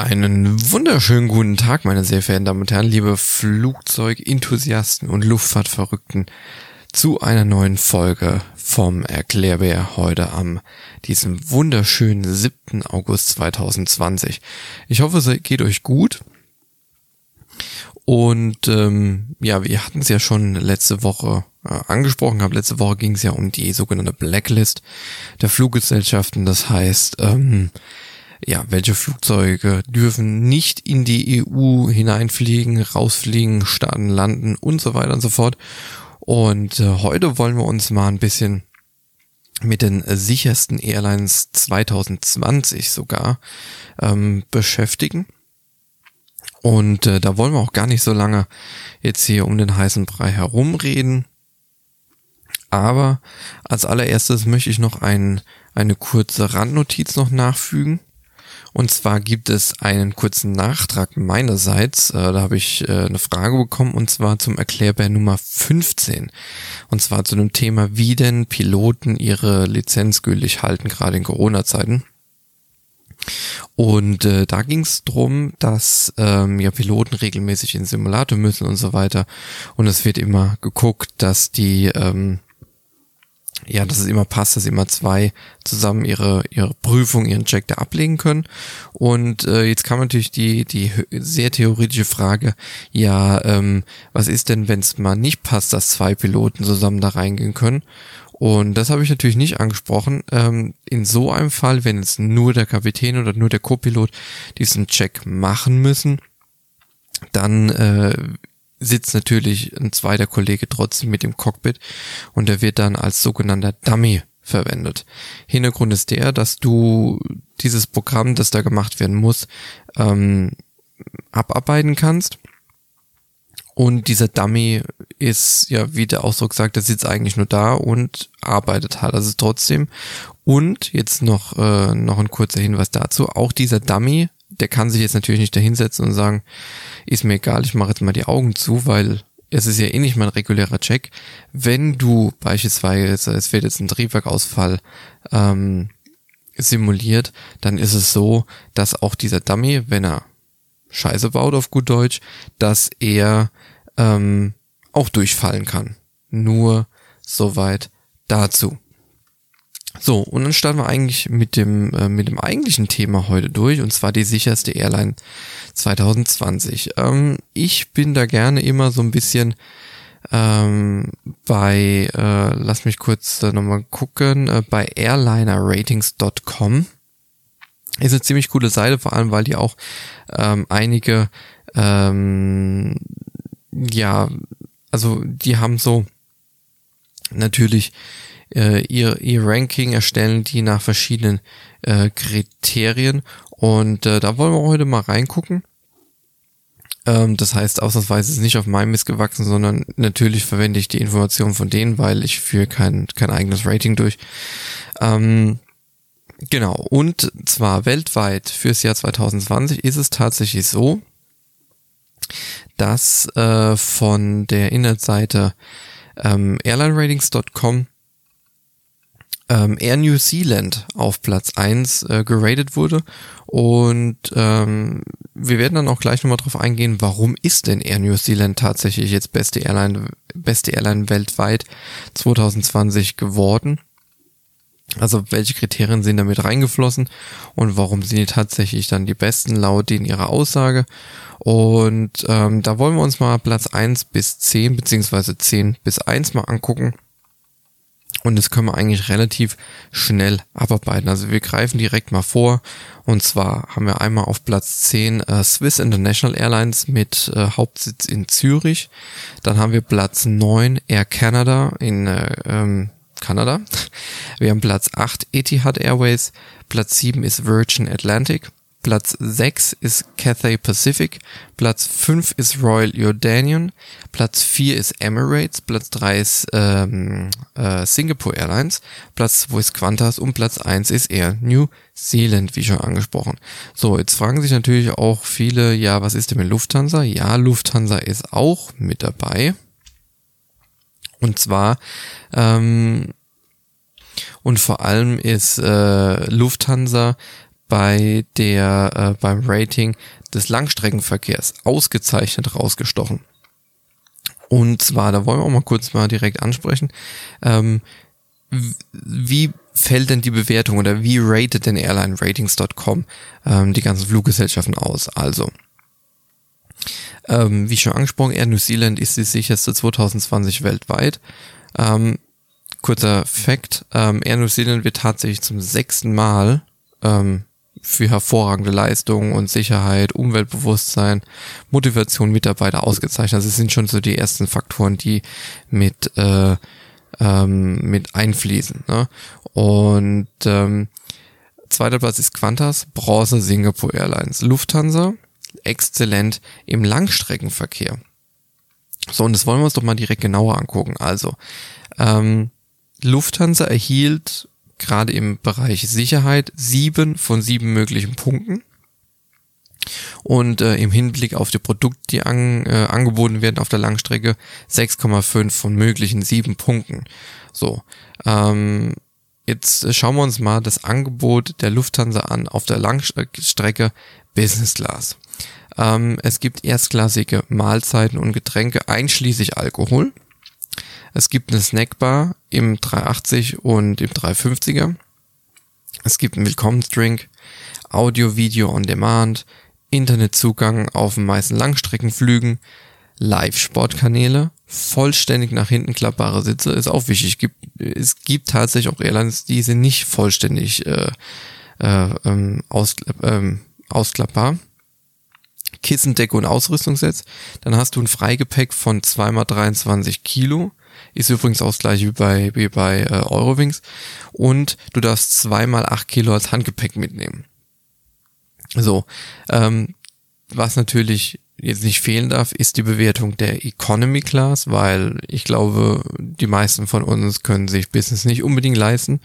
Einen wunderschönen guten Tag, meine sehr verehrten Damen und Herren, liebe Flugzeugenthusiasten und Luftfahrtverrückten, zu einer neuen Folge vom Erklärbär heute am diesem wunderschönen 7. August 2020. Ich hoffe, es geht euch gut. Und ähm, ja, wir hatten es ja schon letzte Woche äh, angesprochen gehabt. Letzte Woche ging es ja um die sogenannte Blacklist der Fluggesellschaften. Das heißt, ähm, ja, welche Flugzeuge dürfen nicht in die EU hineinfliegen, rausfliegen, starten, landen und so weiter und so fort. Und äh, heute wollen wir uns mal ein bisschen mit den sichersten Airlines 2020 sogar ähm, beschäftigen. Und äh, da wollen wir auch gar nicht so lange jetzt hier um den heißen Brei herumreden. Aber als allererstes möchte ich noch ein, eine kurze Randnotiz noch nachfügen. Und zwar gibt es einen kurzen Nachtrag meinerseits. Äh, da habe ich äh, eine Frage bekommen und zwar zum Erklärbär Nummer 15. Und zwar zu dem Thema, wie denn Piloten ihre Lizenz gültig halten, gerade in Corona-Zeiten. Und äh, da ging es darum, dass ähm, ja Piloten regelmäßig in Simulator müssen und so weiter. Und es wird immer geguckt, dass die ähm, ja, dass es immer passt, dass immer zwei zusammen ihre ihre Prüfung, ihren Check da ablegen können. Und äh, jetzt kam natürlich die die sehr theoretische Frage, ja, ähm, was ist denn, wenn es mal nicht passt, dass zwei Piloten zusammen da reingehen können? Und das habe ich natürlich nicht angesprochen. Ähm, in so einem Fall, wenn jetzt nur der Kapitän oder nur der Co-Pilot diesen Check machen müssen, dann äh, sitzt natürlich ein zweiter Kollege trotzdem mit im Cockpit und der wird dann als sogenannter Dummy verwendet. Hintergrund ist der, dass du dieses Programm, das da gemacht werden muss, ähm, abarbeiten kannst. Und dieser Dummy ist, ja, wie der Ausdruck sagt, der sitzt eigentlich nur da und arbeitet halt. Also trotzdem. Und jetzt noch, äh, noch ein kurzer Hinweis dazu. Auch dieser Dummy der kann sich jetzt natürlich nicht dahinsetzen und sagen, ist mir egal, ich mache jetzt mal die Augen zu, weil es ist ja eh nicht mein regulärer Check. Wenn du beispielsweise, es wird jetzt ein Triebwerkausfall ähm, simuliert, dann ist es so, dass auch dieser Dummy, wenn er Scheiße baut auf gut Deutsch, dass er ähm, auch durchfallen kann. Nur soweit dazu. So, und dann starten wir eigentlich mit dem, äh, mit dem eigentlichen Thema heute durch, und zwar die sicherste Airline 2020. Ähm, ich bin da gerne immer so ein bisschen ähm, bei, äh, lass mich kurz äh, nochmal gucken, äh, bei airlinerratings.com. Ist eine ziemlich coole Seite, vor allem weil die auch ähm, einige, ähm, ja, also die haben so natürlich äh, ihr, ihr Ranking erstellen die nach verschiedenen äh, Kriterien. Und äh, da wollen wir heute mal reingucken. Ähm, das heißt, ausnahmsweise ist nicht auf meinem Mist gewachsen, sondern natürlich verwende ich die Informationen von denen, weil ich führe kein, kein eigenes Rating durch. Ähm, genau, und zwar weltweit fürs Jahr 2020 ist es tatsächlich so, dass äh, von der Internetseite ähm, airlineratings.com ähm, Air New Zealand auf Platz eins äh, geratet wurde. Und ähm, wir werden dann auch gleich nochmal drauf eingehen, warum ist denn Air New Zealand tatsächlich jetzt beste Airline, beste Airline weltweit 2020 geworden. Also welche Kriterien sind damit reingeflossen und warum sind die tatsächlich dann die besten laut in ihrer Aussage. Und ähm, da wollen wir uns mal Platz eins bis zehn beziehungsweise zehn bis eins mal angucken. Und das können wir eigentlich relativ schnell abarbeiten. Also wir greifen direkt mal vor. Und zwar haben wir einmal auf Platz 10 äh, Swiss International Airlines mit äh, Hauptsitz in Zürich. Dann haben wir Platz 9 Air Canada in äh, ähm, Kanada. Wir haben Platz 8 Etihad Airways. Platz 7 ist Virgin Atlantic. Platz 6 ist Cathay Pacific, Platz 5 ist Royal Jordanian, Platz 4 ist Emirates, Platz 3 ist ähm, äh, Singapore Airlines, Platz 2 ist Qantas und Platz 1 ist Air New Zealand, wie schon angesprochen. So, jetzt fragen sich natürlich auch viele, ja, was ist denn mit Lufthansa? Ja, Lufthansa ist auch mit dabei. Und zwar ähm, und vor allem ist äh, Lufthansa bei der äh, beim Rating des Langstreckenverkehrs ausgezeichnet rausgestochen. Und zwar, da wollen wir auch mal kurz mal direkt ansprechen, ähm, wie fällt denn die Bewertung oder wie ratet denn AirlineRatings.com ähm, die ganzen Fluggesellschaften aus? Also, ähm, wie schon angesprochen, Air New Zealand ist die sicherste 2020 weltweit. Ähm, kurzer Fakt, ähm, Air New Zealand wird tatsächlich zum sechsten Mal ähm, für hervorragende Leistungen und Sicherheit, Umweltbewusstsein, Motivation Mitarbeiter ausgezeichnet. Also es sind schon so die ersten Faktoren, die mit, äh, ähm, mit einfließen. Ne? Und ähm, zweiter Platz ist Qantas, Bronze Singapore Airlines, Lufthansa, exzellent im Langstreckenverkehr. So, und das wollen wir uns doch mal direkt genauer angucken. Also, ähm, Lufthansa erhielt gerade im Bereich Sicherheit sieben von sieben möglichen Punkten. Und äh, im Hinblick auf die Produkte, die an, äh, angeboten werden auf der Langstrecke, 6,5 von möglichen sieben Punkten. So, ähm, jetzt schauen wir uns mal das Angebot der Lufthansa an auf der Langstrecke Business Class. Ähm, es gibt erstklassige Mahlzeiten und Getränke einschließlich Alkohol. Es gibt eine Snackbar im 380 und im 350er. Es gibt einen Willkommensdrink, Audio, Video on Demand, Internetzugang auf den meisten Langstreckenflügen, Live-Sportkanäle, vollständig nach hinten klappbare Sitze, ist auch wichtig. Es gibt, es gibt tatsächlich auch Airlines, die sind nicht vollständig äh, äh, ähm, aus, ähm, ausklappbar. Kissendecke und Ausrüstungssets. Dann hast du ein Freigepäck von 2x23 Kilo. Ist übrigens auch das gleiche wie bei, wie bei äh, Eurowings. Und du darfst zweimal acht Kilo als Handgepäck mitnehmen. So, ähm, was natürlich jetzt nicht fehlen darf, ist die Bewertung der Economy Class, weil ich glaube, die meisten von uns können sich Business nicht unbedingt leisten.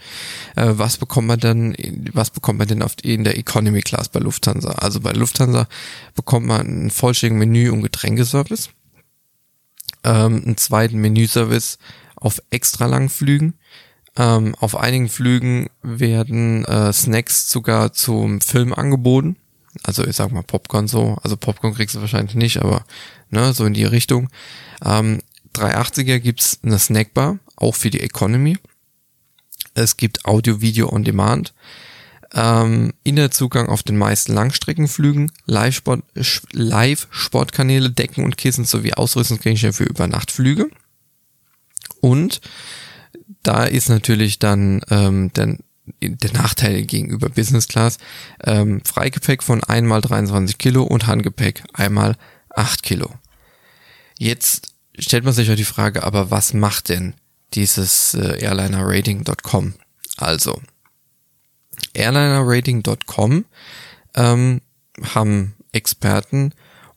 Äh, was bekommt man dann, was bekommt man denn auf, in der Economy Class bei Lufthansa? Also bei Lufthansa bekommt man ein vollständiges Menü und Getränkeservice, ähm, einen zweiten Menüservice auf extra langen Flügen. Ähm, auf einigen Flügen werden äh, Snacks sogar zum Film angeboten also ich sag mal Popcorn so. Also Popcorn kriegst du wahrscheinlich nicht, aber ne, so in die Richtung. Ähm, 380er gibt's eine Snackbar, auch für die Economy. Es gibt Audio, Video on Demand. Ähm, Internetzugang auf den meisten Langstreckenflügen, Live-Sport, Live-Sportkanäle, Decken und Kissen sowie Ausrüstungsgegenstände für Übernachtflüge. Und da ist natürlich dann ähm, der der Nachteil gegenüber Business Class, ähm, Freigepäck von einmal 23 Kilo und Handgepäck einmal 8 Kilo. Jetzt stellt man sich ja die Frage, aber was macht denn dieses äh, Airlinerrating.com? Also, Airlinerrating.com ähm, haben Experten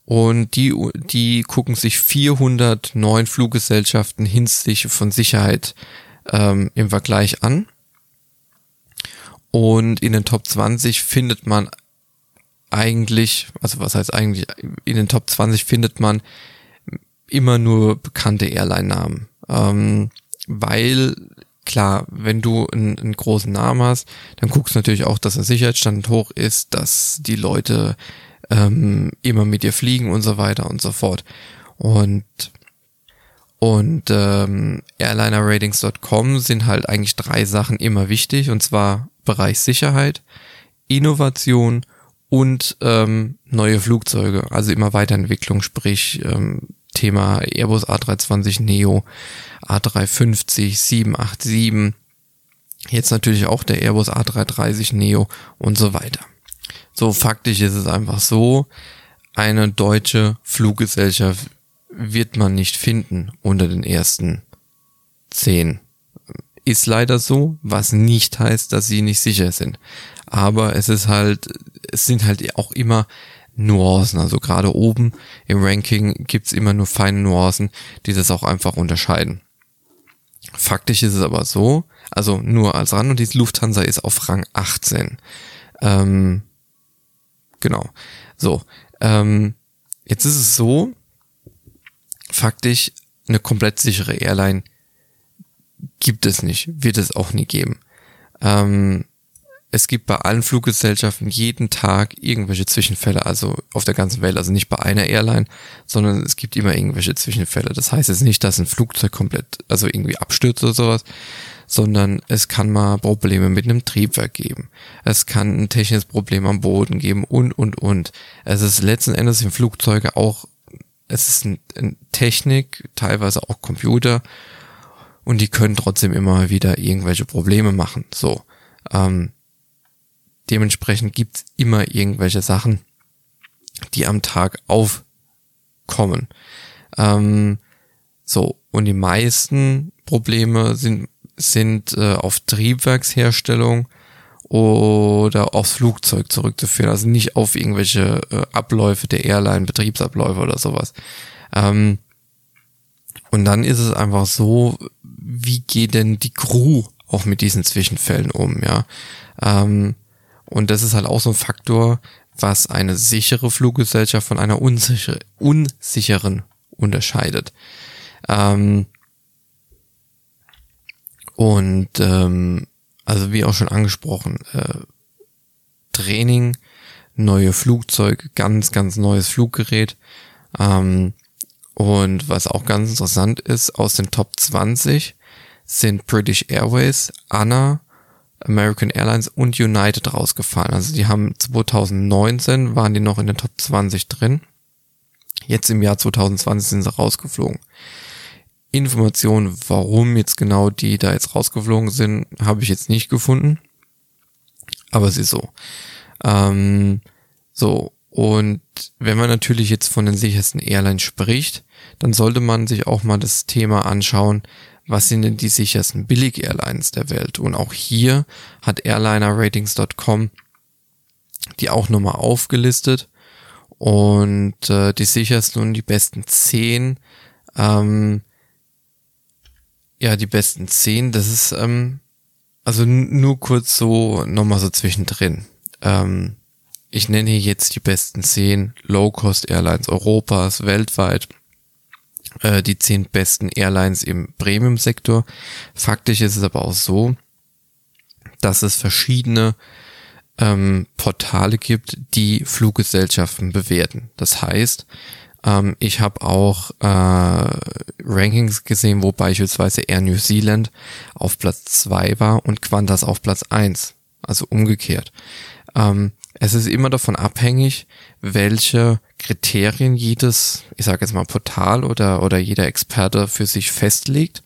und die, die gucken sich 409 Fluggesellschaften hinsichtlich von Sicherheit ähm, im Vergleich an und in den Top 20 findet man eigentlich, also was heißt eigentlich, in den Top 20 findet man immer nur bekannte Airline-Namen. Ähm, weil, klar, wenn du einen, einen, großen Namen hast, dann guckst du natürlich auch, dass der Sicherheitsstand hoch ist, dass die Leute ähm, immer mit dir fliegen und so weiter und so fort. Und und ähm, Airlinerratings.com sind halt eigentlich drei Sachen immer wichtig, und zwar Bereich Sicherheit, Innovation und ähm, neue Flugzeuge, also immer Weiterentwicklung, sprich ähm, Thema Airbus A320 Neo, A350, 787, jetzt natürlich auch der Airbus A330 Neo und so weiter. So faktisch ist es einfach so, eine deutsche Fluggesellschaft wird man nicht finden unter den ersten zehn ist leider so, was nicht heißt, dass sie nicht sicher sind. Aber es ist halt, es sind halt auch immer Nuancen. Also gerade oben im Ranking gibt's immer nur feine Nuancen, die das auch einfach unterscheiden. Faktisch ist es aber so, also nur als Randnotiz, Lufthansa ist auf Rang 18. Ähm, genau. So. Ähm, jetzt ist es so, faktisch eine komplett sichere Airline gibt es nicht, wird es auch nie geben. Ähm, es gibt bei allen Fluggesellschaften jeden Tag irgendwelche Zwischenfälle, also auf der ganzen Welt, also nicht bei einer Airline, sondern es gibt immer irgendwelche Zwischenfälle. Das heißt jetzt nicht, dass ein Flugzeug komplett, also irgendwie abstürzt oder sowas, sondern es kann mal Probleme mit einem Triebwerk geben. Es kann ein technisches Problem am Boden geben und, und, und. Es ist letzten Endes im Flugzeuge auch, es ist ein, ein Technik, teilweise auch Computer und die können trotzdem immer wieder irgendwelche Probleme machen. So. Ähm, dementsprechend gibt's immer irgendwelche Sachen, die am Tag aufkommen. Ähm, so, und die meisten Probleme sind, sind äh, auf Triebwerksherstellung oder aufs Flugzeug zurückzuführen, also nicht auf irgendwelche äh, Abläufe der Airline, Betriebsabläufe oder sowas. Ähm, und dann ist es einfach so, wie geht denn die Crew auch mit diesen Zwischenfällen um, ja? Ähm, und das ist halt auch so ein Faktor, was eine sichere Fluggesellschaft von einer unsichere, unsicheren unterscheidet. Ähm, und ähm, also wie auch schon angesprochen, äh, Training, neue Flugzeuge, ganz, ganz neues Fluggerät. Ähm, und was auch ganz interessant ist, aus den Top 20 sind British Airways, Anna, American Airlines und United rausgefallen. Also die haben 2019 waren die noch in den Top 20 drin. Jetzt im Jahr 2020 sind sie rausgeflogen. Informationen, warum jetzt genau die da jetzt rausgeflogen sind, habe ich jetzt nicht gefunden. Aber es ist so. Ähm, so, und wenn man natürlich jetzt von den sichersten Airlines spricht, dann sollte man sich auch mal das Thema anschauen, was sind denn die sichersten Billig-Airlines der Welt? Und auch hier hat AirlinerRatings.com die auch nochmal aufgelistet. Und äh, die sichersten und die besten zehn, ähm, ja, die besten zehn, das ist, ähm, also nur kurz so nochmal so zwischendrin. Ähm, ich nenne hier jetzt die besten zehn Low-Cost-Airlines Europas weltweit äh, die zehn besten Airlines im Premium-Sektor. Faktisch ist es aber auch so, dass es verschiedene ähm, Portale gibt, die Fluggesellschaften bewerten. Das heißt, ähm, ich habe auch äh, Rankings gesehen, wo beispielsweise Air New Zealand auf Platz zwei war und Qantas auf Platz eins, also umgekehrt. Ähm, es ist immer davon abhängig, welche Kriterien jedes, ich sage jetzt mal Portal oder oder jeder Experte für sich festlegt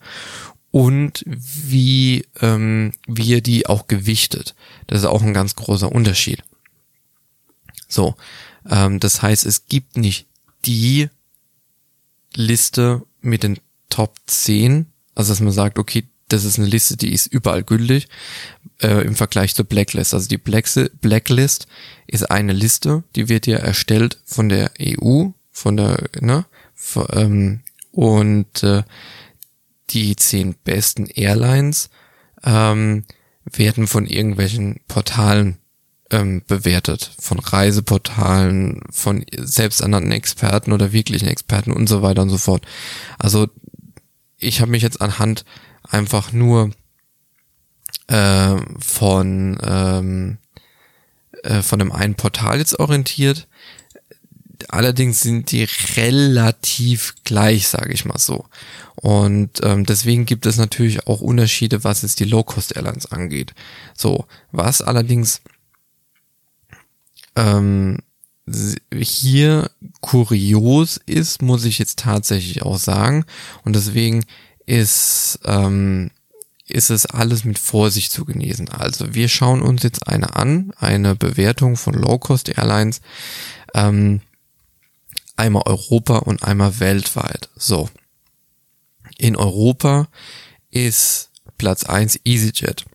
und wie ähm, wie er die auch gewichtet. Das ist auch ein ganz großer Unterschied. So, ähm, das heißt, es gibt nicht die Liste mit den Top 10, also dass man sagt, okay, das ist eine Liste, die ist überall gültig äh, im Vergleich zur Blacklist. Also die Blacklist ist eine Liste, die wird ja erstellt von der EU, von der, ne, von, ähm, und äh, die zehn besten Airlines ähm, werden von irgendwelchen Portalen ähm, bewertet, von Reiseportalen, von selbsternannten Experten oder wirklichen Experten und so weiter und so fort. Also ich habe mich jetzt anhand einfach nur äh, von ähm, äh, von dem einen Portal jetzt orientiert. Allerdings sind die relativ gleich, sage ich mal so. Und ähm, deswegen gibt es natürlich auch Unterschiede, was es die Low-Cost-Airlines angeht. So, was allerdings ähm, hier kurios ist, muss ich jetzt tatsächlich auch sagen. Und deswegen ist, ähm, ist es alles mit Vorsicht zu genießen. Also wir schauen uns jetzt eine an, eine Bewertung von Low-Cost Airlines, ähm, einmal Europa und einmal weltweit. So. In Europa ist Platz eins EasyJet.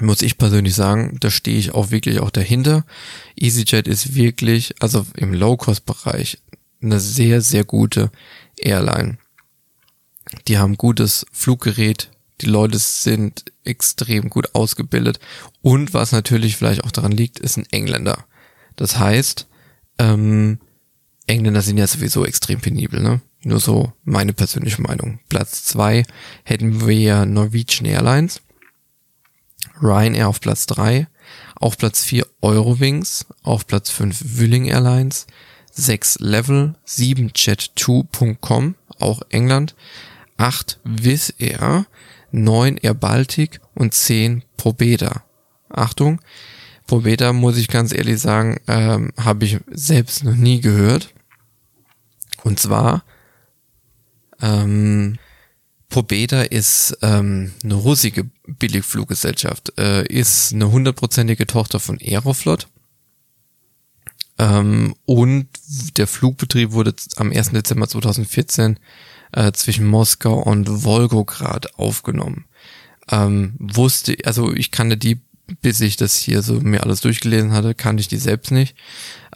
Muss ich persönlich sagen, da stehe ich auch wirklich auch dahinter. EasyJet ist wirklich, also im Low-Cost-Bereich, eine sehr, sehr gute Airline. Die haben gutes Fluggerät, die Leute sind extrem gut ausgebildet und was natürlich vielleicht auch daran liegt, ist ein Engländer. Das heißt, ähm, Engländer sind ja sowieso extrem penibel, ne? Nur so meine persönliche Meinung. Platz zwei hätten wir Norwegian Airlines. Ryanair auf Platz 3, auf Platz 4 Eurowings, auf Platz 5 Willing Airlines, 6 Level, 7 Jet2.com, auch England, 8 Wizz Air, 9 Air Baltic und 10 Probeda. Achtung, Probeda muss ich ganz ehrlich sagen, ähm, habe ich selbst noch nie gehört. Und zwar ähm, Pobeda ist ähm, eine russische Billigfluggesellschaft, äh, ist eine hundertprozentige Tochter von Aeroflot. Ähm, und der Flugbetrieb wurde am 1. Dezember 2014 äh, zwischen Moskau und Wolgograd aufgenommen. Ähm, wusste, also ich kannte die bis ich das hier so mir alles durchgelesen hatte, kannte ich die selbst nicht.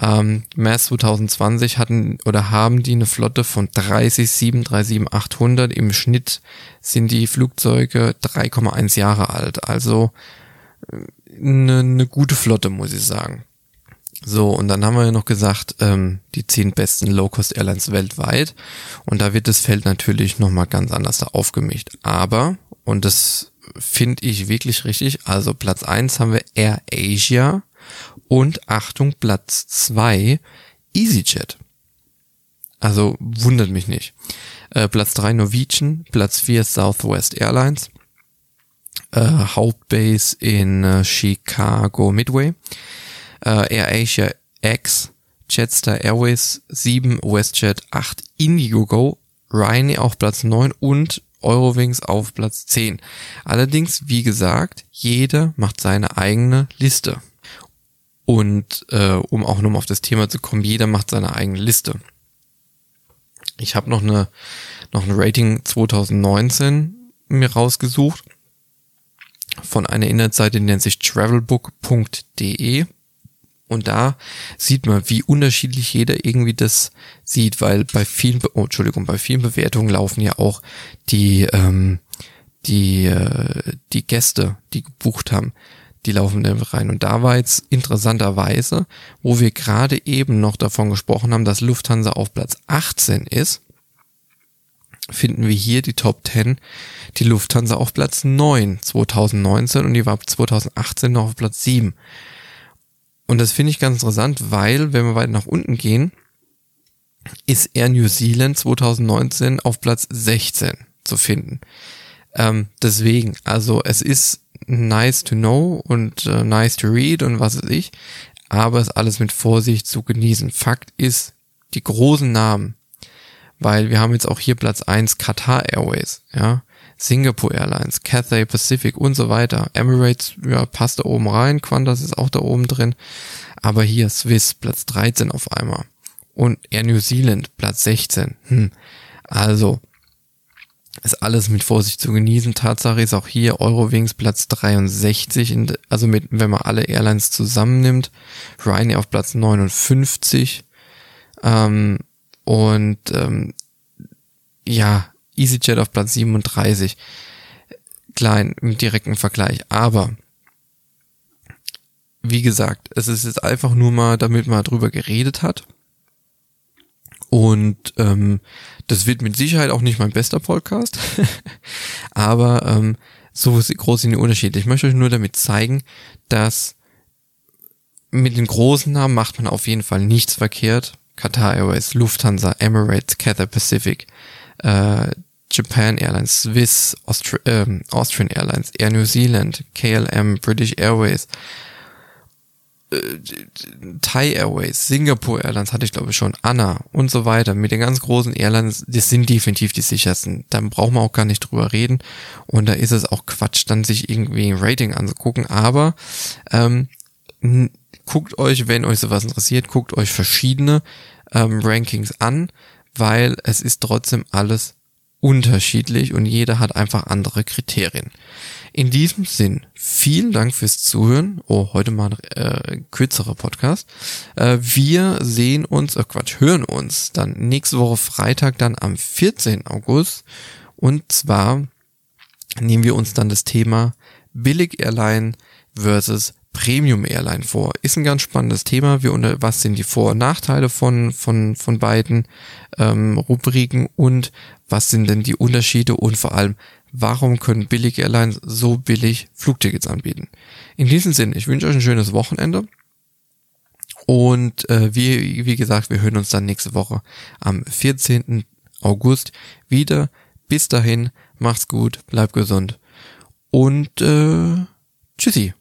Ähm, März 2020 hatten oder haben die eine Flotte von 30 737-800. Im Schnitt sind die Flugzeuge 3,1 Jahre alt. Also eine, eine gute Flotte, muss ich sagen. So, und dann haben wir ja noch gesagt, ähm, die zehn besten Low-Cost-Airlines weltweit. Und da wird das Feld natürlich nochmal ganz anders da aufgemischt. Aber, und das finde ich wirklich richtig. Also Platz eins haben wir Air Asia und Achtung, Platz zwei EasyJet. Also wundert mich nicht. Äh, Platz drei Norwegian, Platz vier Southwest Airlines, äh, Hauptbase in äh, Chicago Midway, äh, Air X, Jetstar Airways 7, WestJet 8, IndiGo, Ryanair auf Platz 9 und Eurowings auf Platz 10. Allerdings, wie gesagt, jeder macht seine eigene Liste. Und äh, um auch nochmal auf das Thema zu kommen, jeder macht seine eigene Liste. Ich habe noch eine noch ein Rating 2019 mir rausgesucht von einer Internetseite, die nennt sich travelbook.de und da sieht man, wie unterschiedlich jeder irgendwie das sieht, weil bei vielen, Be oh, Entschuldigung, bei vielen Bewertungen laufen ja auch die, ähm, die, äh, die Gäste, die gebucht haben, die laufen da rein. Und da war jetzt interessanterweise, wo wir gerade eben noch davon gesprochen haben, dass Lufthansa auf Platz 18 ist, finden wir hier die Top 10, die Lufthansa auf Platz 9 2019 und die war 2018 noch auf Platz 7. Und das finde ich ganz interessant, weil, wenn wir weiter nach unten gehen, ist Air New Zealand 2019 auf Platz 16 zu finden. Ähm, deswegen, also es ist nice to know und äh, nice to read und was weiß ich, aber es alles mit Vorsicht zu genießen. Fakt ist, die großen Namen, weil wir haben jetzt auch hier Platz 1 Qatar Airways, ja, Singapore Airlines, Cathay Pacific und so weiter. Emirates, ja, passt da oben rein, Qantas ist auch da oben drin. Aber hier Swiss, Platz 13 auf einmal. Und Air New Zealand, Platz 16. Hm. Also, ist alles mit Vorsicht zu genießen. Tatsache ist auch hier Eurowings Platz 63, in, also mit, wenn man alle Airlines zusammennimmt. Ryanair auf Platz 59. Ähm, und ähm, ja, EasyJet auf Platz 37. Klein im direkten Vergleich. Aber wie gesagt, es ist jetzt einfach nur mal, damit man drüber geredet hat. Und ähm, das wird mit Sicherheit auch nicht mein bester Podcast. Aber ähm, so groß sind die Unterschiede. Ich möchte euch nur damit zeigen, dass mit den großen Namen macht man auf jeden Fall nichts verkehrt. Qatar Airways, Lufthansa, Emirates, Cathay Pacific, äh, Japan Airlines, Swiss, Austri ähm, Austrian Airlines, Air New Zealand, KLM, British Airways, äh, Thai Airways, Singapore Airlines hatte ich glaube ich schon, Anna und so weiter. Mit den ganz großen Airlines, das sind definitiv die sichersten. Dann braucht man auch gar nicht drüber reden. Und da ist es auch Quatsch, dann sich irgendwie ein Rating anzugucken. Aber ähm, guckt euch, wenn euch sowas interessiert, guckt euch verschiedene ähm, Rankings an, weil es ist trotzdem alles unterschiedlich und jeder hat einfach andere Kriterien. In diesem Sinn, vielen Dank fürs Zuhören. Oh, heute mal ein äh, kürzerer Podcast. Äh, wir sehen uns, äh, Quatsch, hören uns dann nächste Woche Freitag dann am 14. August. Und zwar nehmen wir uns dann das Thema Billig Airline versus Premium Airline vor. Ist ein ganz spannendes Thema. Wir unter, was sind die Vor- und Nachteile von, von, von beiden ähm, Rubriken und was sind denn die Unterschiede und vor allem, warum können billige Airlines so billig Flugtickets anbieten? In diesem Sinne, ich wünsche euch ein schönes Wochenende. Und äh, wie, wie gesagt, wir hören uns dann nächste Woche am 14. August wieder. Bis dahin, macht's gut, bleibt gesund und äh, tschüssi.